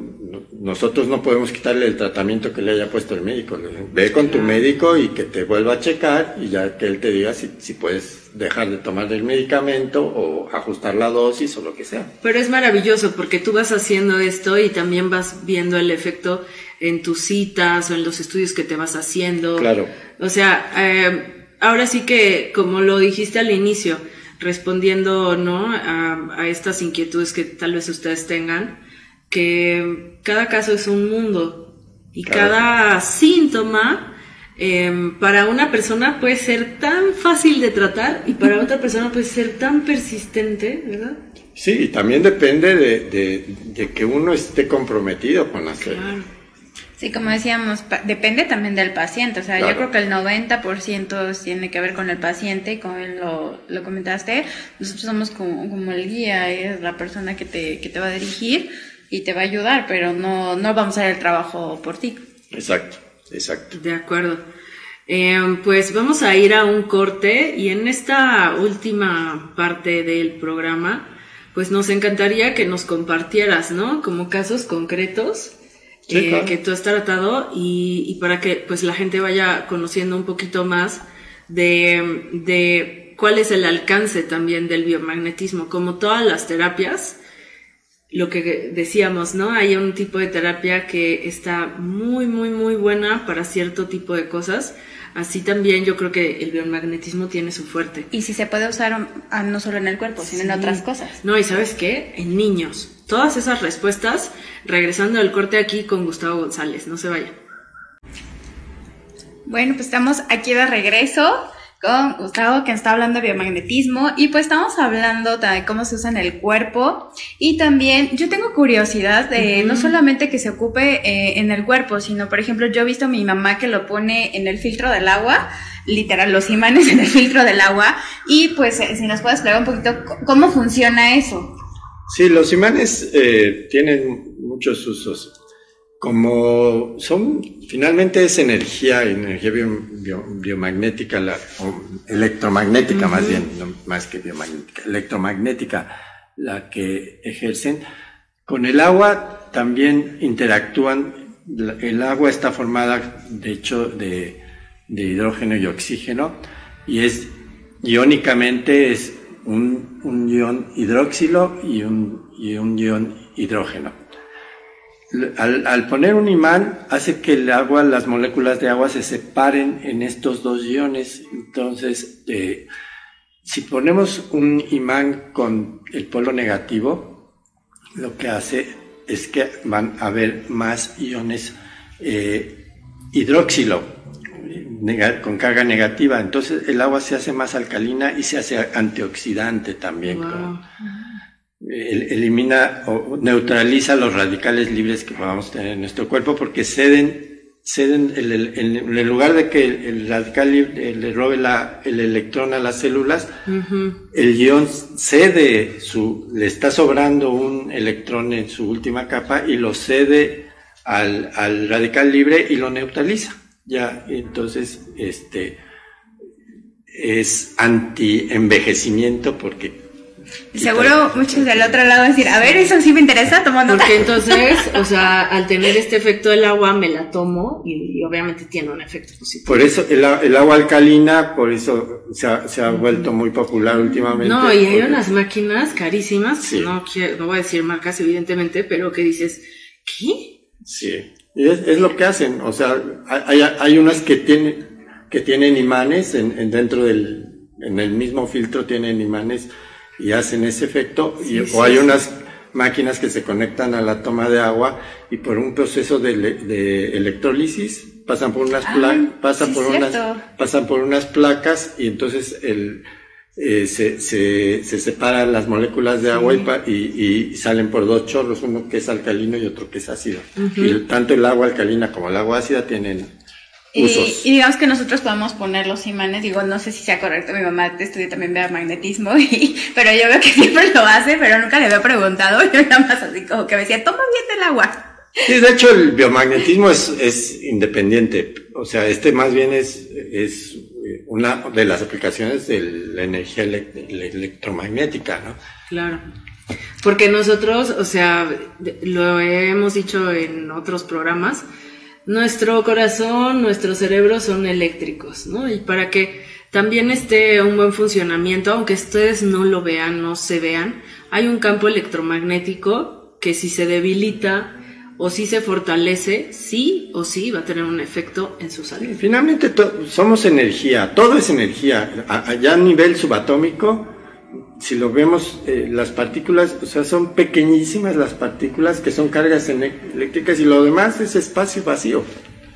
nosotros no podemos quitarle el tratamiento que le haya puesto el médico. Ve con tu médico y que te vuelva a checar y ya que él te diga si, si puedes dejar de tomar el medicamento o ajustar la dosis o lo que sea. Pero es maravilloso porque tú vas haciendo esto y también vas viendo el efecto en tus citas o en los estudios que te vas haciendo. Claro. O sea, eh, ahora sí que, como lo dijiste al inicio, respondiendo ¿no? a, a estas inquietudes que tal vez ustedes tengan, que cada caso es un mundo y Claro. cada síntoma eh, para una persona puede ser tan fácil de tratar y para otra persona puede ser tan persistente, ¿verdad? Sí, y también depende de, de- de que uno esté comprometido con hacer. Claro. Sí, como decíamos, depende también del paciente. O sea, yo creo que el 90% tiene que ver con el paciente y como él lo, lo comentaste, nosotros somos como, como el guía, es la persona que te, que te va a dirigir y te va a ayudar, pero no, no vamos a hacer el trabajo por ti. Exacto, exacto. De acuerdo. Eh, pues vamos a ir a un corte y en esta última parte del programa, pues nos encantaría que nos compartieras, ¿no? Como casos concretos Sí, eh, claro. que tú has tratado y, y para que pues la gente vaya conociendo un poquito más de, de cuál es el alcance también del biomagnetismo, como todas las terapias lo que decíamos, ¿no? Hay un tipo de terapia que está muy, muy, muy buena para cierto tipo de cosas. Así también yo creo que el biomagnetismo tiene su fuerte. Y si se puede usar ah, no solo en el cuerpo, sino en otras cosas. No, y sabes qué? En niños. Todas esas respuestas, regresando al corte aquí con Gustavo González. No se vayan. Bueno, pues estamos aquí de regreso con Gustavo que está hablando de biomagnetismo y pues estamos hablando de cómo se usa en el cuerpo y también yo tengo curiosidad de no solamente que se ocupe eh, en el cuerpo, sino por ejemplo yo he visto a mi mamá que lo pone en el filtro del agua, literal los imanes en el filtro del agua y pues eh, si nos puedes explicar un poquito cómo funciona eso. Sí, los imanes eh, tienen muchos usos. Como son, finalmente es energía, energía bio- bio- biomagnética, la, o electromagnética más bien, no más que biomagnética, electromagnética la que ejercen. Con el agua también interactúan, el agua está formada de hecho de, de hidrógeno y oxígeno y es iónicamente es un, un ion hidróxilo y un, y un ion hidrógeno. Al, al poner un imán hace que el agua, las moléculas de agua se separen en estos dos iones. Entonces, eh, si ponemos un imán con el polo negativo, lo que hace es que van a haber más iones eh, hidróxilo con carga negativa. Entonces el agua se hace más alcalina y se hace antioxidante también. Wow. con- el- elimina o neutraliza los radicales libres que podamos tener en nuestro cuerpo porque ceden, ceden el- el- en lugar de que el, el radical libre le robe la- el electrón a las células, el ion cede su, le está sobrando un electrón en su última capa y lo cede al, al radical libre y lo neutraliza. Ya, entonces, este es anti-envejecimiento porque Seguro muchos del otro lado van a decir, a ver, eso sí me interesa, toma nota. Porque entonces, o sea, al tener este efecto del agua, me la tomo y, y obviamente tiene un efecto positivo. Por eso el, a- el agua alcalina, por eso se ha, se ha vuelto muy popular últimamente. No, y hay porque- unas máquinas carísimas, Sí. no, quiero, no voy a decir marcas evidentemente, pero que dices, ¿qué? Sí, es, es lo que hacen. O sea, hay, hay- hay unas que tienen, que tienen imanes en, en dentro del, en el mismo filtro tienen imanes y hacen ese efecto. y, Sí, o hay sí, unas máquinas que se conectan a la toma de agua y por un proceso de, ele- de electrólisis pasan por unas placas, pasan por cierto. unas, pasan por unas placas y entonces el, eh, se, se, se, separan las moléculas de agua y, y, salen por dos chorros, uno que es alcalino y otro que es ácido. Y tanto el agua alcalina como el agua ácida tienen usos. Y, digamos que nosotros podemos poner los imanes, digo, no sé si sea correcto, mi mamá estudia también magnetismo, y, pero yo veo que siempre lo hace, pero nunca le había preguntado, yo nada más así como que me decía, toma bien el agua. Sí, de hecho el biomagnetismo es, es independiente, o sea, este más bien es, es una de las aplicaciones de la energía electromagnética, ¿no? Claro. Porque nosotros, o sea, lo hemos dicho en otros programas, nuestro corazón, nuestro cerebro son eléctricos, ¿no? Y para que también esté un buen funcionamiento, aunque ustedes no lo vean, no se vean, hay un campo electromagnético que si se debilita, o si se fortalece, sí o sí va a tener un efecto en su salud. Finalmente somos energía, todo es energía. Allá a nivel subatómico, si lo vemos, eh, las partículas, o sea, son pequeñísimas las partículas que son cargas eléctricas y lo demás es espacio vacío.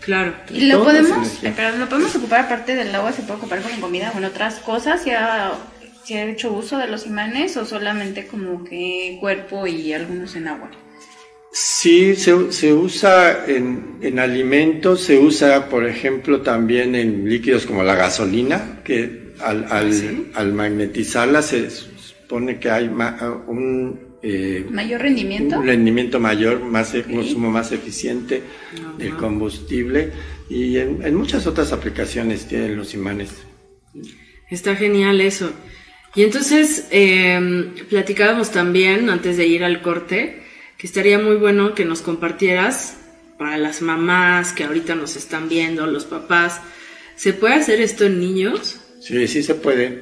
Claro. ¿Y lo podemos, pero lo podemos ocupar aparte del agua, se puede ocupar como comida o en otras cosas? ¿Ya se ha hecho uso de los imanes o solamente como que cuerpo y algunos en agua? Sí, se, se usa en, en, alimentos, se usa, por ejemplo, también en líquidos como la gasolina, que al, al, al magnetizarla se supone que hay un... Eh, ¿Mayor rendimiento? Un rendimiento mayor, más, consumo más eficiente del combustible y en, en muchas otras aplicaciones tienen los imanes. Está genial eso. Y entonces, eh, platicábamos también, antes de ir al corte, que estaría muy bueno que nos compartieras para las mamás que ahorita nos están viendo, los papás. ¿Se puede hacer esto en niños? Sí, sí se puede.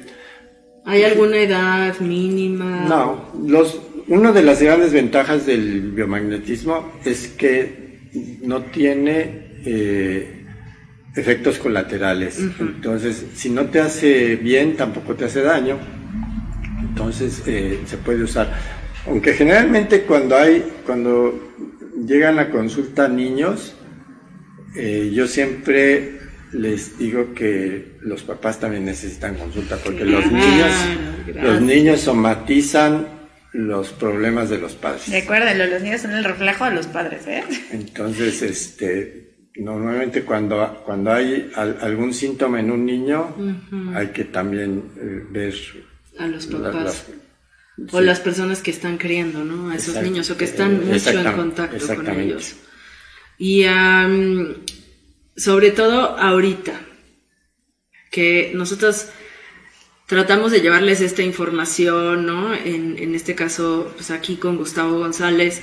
¿Hay alguna edad mínima? No, los, una de las grandes ventajas del biomagnetismo es que no tiene eh, efectos colaterales. Entonces, si no te hace bien, tampoco te hace daño. Entonces, eh, se puede usar. Aunque generalmente cuando hay, cuando llegan a consulta niños, eh, yo siempre les digo que los papás también necesitan consulta porque los niños, los niños somatizan los problemas de los padres. Recuérdenlo, los niños son el reflejo de los padres, ¿eh? Entonces, este, normalmente cuando, cuando hay algún síntoma en un niño, hay que también eh, ver a los papás. O las personas que están criando, ¿no? A esos niños o que están mucho en contacto con ellos. Y sobre todo ahorita, que nosotros tratamos de llevarles esta información, ¿no? En, en este caso, pues aquí con Gustavo González,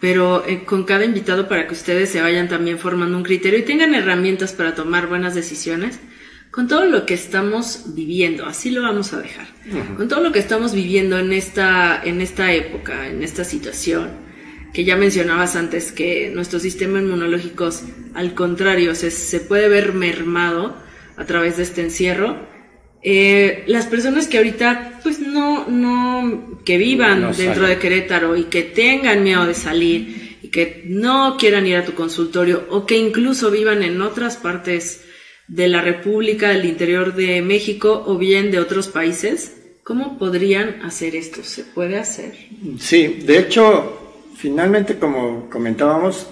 pero eh, con cada invitado para que ustedes se vayan también formando un criterio y tengan herramientas para tomar buenas decisiones con todo lo que estamos viviendo, así lo vamos a dejar, con todo lo que estamos viviendo en esta, en esta época, en esta situación, que ya mencionabas antes que nuestro sistema inmunológico, al contrario, se, se puede ver mermado a través de este encierro. Eh, las personas que ahorita, pues no, no, que vivan dentro de Querétaro y que tengan miedo de salir y que no quieran ir a tu consultorio o que incluso vivan en otras partes de la República del Interior de México o bien de otros países. ¿Cómo podrían hacer esto? ¿Se puede hacer? Sí, de hecho, finalmente, como comentábamos,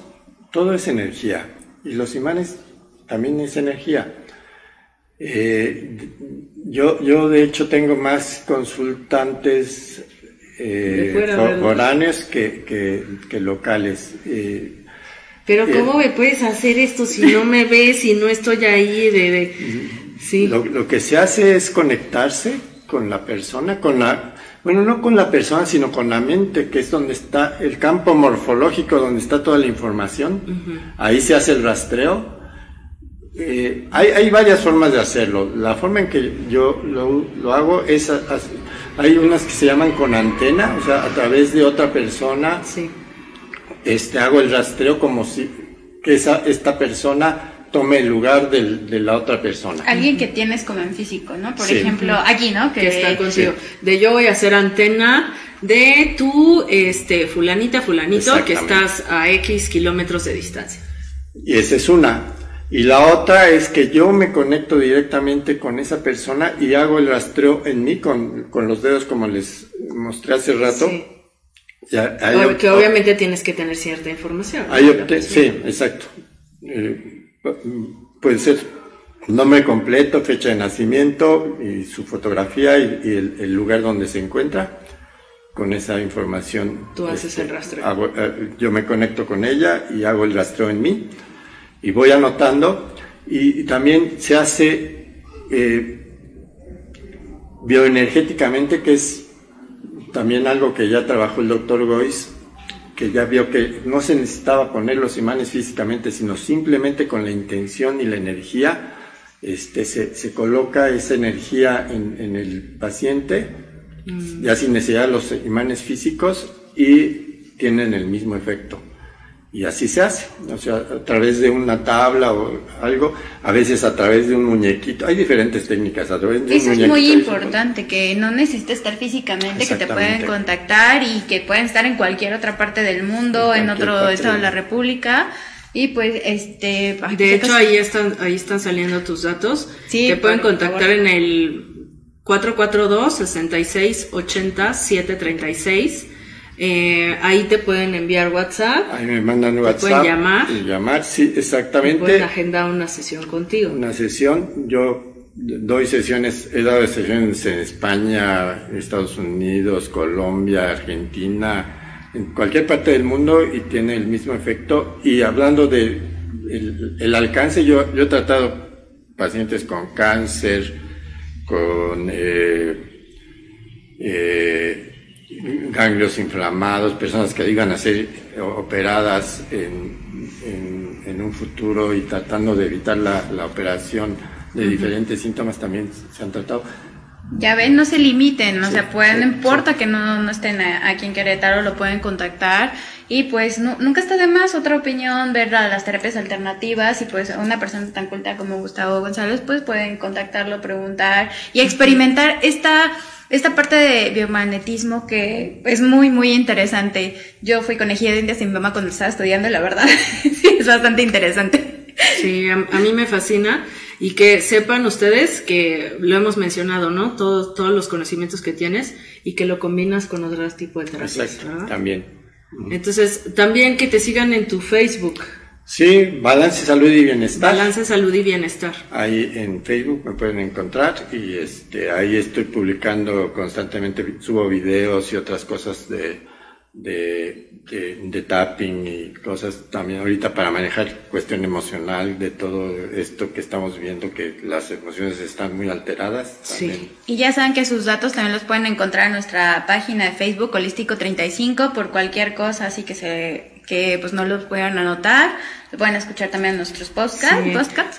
todo es energía y los imanes también es energía. Eh, yo, yo, de hecho, tengo más consultantes eh, foráneos que, que, que, locales. Eh, pero ¿cómo me puedes hacer esto si no me ves, si no estoy ahí? De, sí. Lo, que se hace es conectarse con la persona, con la, bueno, no con la persona, sino con la mente, que es donde está el campo morfológico, donde está toda la información. Ahí se hace el rastreo. Eh, hay, hay, varias formas de hacerlo. La forma en que yo lo, lo hago es, hay unas que se llaman con antena, o sea, a través de otra persona. Sí este, hago el rastreo como si que esa, esta persona tome el lugar de la otra persona. Alguien que tienes como en físico, ¿no? Por ejemplo, aquí, ¿no? Que, está consigo. De yo voy a hacer antena de tu, este, fulanita, fulanito, que estás a X kilómetros de distancia. Y esa es una. Y la otra es que yo me conecto directamente con esa persona y hago el rastreo en mí con, con los dedos como les mostré hace rato. Sí. Ya, que obviamente tienes que tener cierta información. ahí sí, exacto. Eh, puede ser nombre completo, fecha de nacimiento y su fotografía y, y el, el lugar donde se encuentra. Con esa información. Tú haces el rastreo. hago- eh, yo me conecto con ella y hago el rastreo en mí y voy anotando y, y también se hace eh, bioenergéticamente que es también algo que ya trabajó el doctor Gois que ya vio que no se necesitaba poner los imanes físicamente sino simplemente con la intención y la energía este, se, se coloca esa energía en, en el paciente ya sin necesidad de los imanes físicos y tienen el mismo efecto. Y así se hace, o sea, a través de una tabla o algo, a veces a través de un muñequito. Hay diferentes técnicas, a través de Eso un es muñequito. muy importante, que no necesitas estar físicamente, que te pueden contactar y que pueden estar en cualquier otra parte del mundo, En en otro estado de la. República. Y pues, este... ay, De pues, hecho, ahí están, ahí están saliendo tus datos. Sí, Te pueden contactar favor. en el 442-6680-736. Eh, ahí te pueden enviar WhatsApp. Ahí me mandan WhatsApp. pueden llamar. Llamar, sí, Pueden exactamente. agendar una sesión contigo. Una sesión, yo doy sesiones, he dado sesiones en España, Estados Unidos, Colombia, Argentina, en cualquier parte del mundo y tiene el mismo efecto. Y hablando de el, el alcance, yo, yo he tratado pacientes con cáncer, con eh, eh, ganglios inflamados, personas que iban a ser operadas en, en- en un futuro y tratando de evitar la, la operación de diferentes síntomas también se han tratado. Ya ven, no se limiten, o sea, pueden, sí, no importa que no, no estén a- aquí en Querétaro, lo pueden contactar y pues nu- nunca está de más otra opinión, ver la- las terapias alternativas y pues una persona tan culta como Gustavo González pues pueden contactarlo, preguntar y experimentar esta, esta parte de biomagnetismo que es muy, muy interesante. Yo fui conejilla de indias y mi mamá cuando estaba estudiando, y la verdad, sí, es bastante interesante. Sí, a, a mí me fascina y que sepan ustedes que lo hemos mencionado, ¿no? Todos, todos los conocimientos que tienes y que lo combinas con otros tipos de terapias. Exacto, ¿verdad? también. Entonces, también que te sigan en tu Facebook, Sí, balance, salud y bienestar. Balance Salud y Bienestar. Ahí en Facebook me pueden encontrar y este ahí estoy publicando constantemente, subo videos y otras cosas de, de, de, de tapping y cosas también ahorita para manejar cuestión emocional de todo esto que estamos viendo, que las emociones están muy alteradas. Sí. Y ya saben que sus datos también los pueden encontrar en nuestra página de Facebook Holístico 35 por cualquier cosa, así que se que pues no los puedan anotar, lo pueden escuchar también en nuestros podcasts, Sí.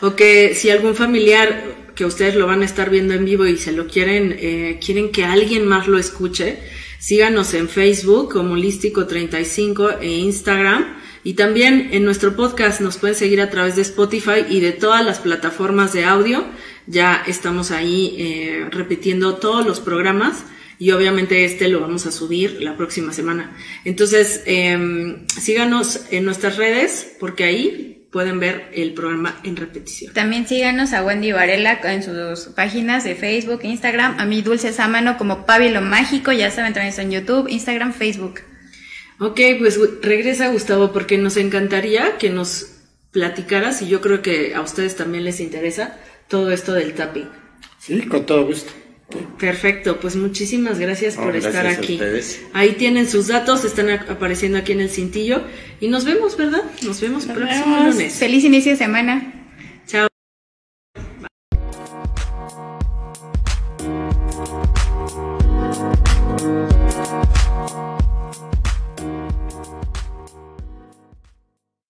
O que si algún familiar que ustedes lo van a estar viendo en vivo y se lo quieren, eh, quieren que alguien más lo escuche, síganos en Facebook como Holístico 35 e Instagram. Y también en nuestro podcast nos pueden seguir a través de Spotify y de todas las plataformas de audio. Ya estamos ahí eh, repitiendo todos los programas y obviamente este lo vamos a subir la próxima semana. Entonces, em, síganos en nuestras redes porque ahí pueden ver el programa en repetición. También síganos a Wendy Varela en sus páginas de Facebook, Instagram, a mi Dulce Sámano como Pabilo Mágico, ya saben, también está en YouTube, Instagram, Facebook. Ok, pues regresa Gustavo porque nos encantaría que nos platicaras y yo creo que a ustedes también les interesa todo esto del tapping. Sí, con todo gusto. Perfecto, pues muchísimas gracias por gracias estar a aquí. ustedes. Ahí tienen sus datos, están apareciendo aquí en el cintillo y nos vemos, ¿verdad? Nos vemos Nos próximo vemos. lunes. Feliz inicio de semana.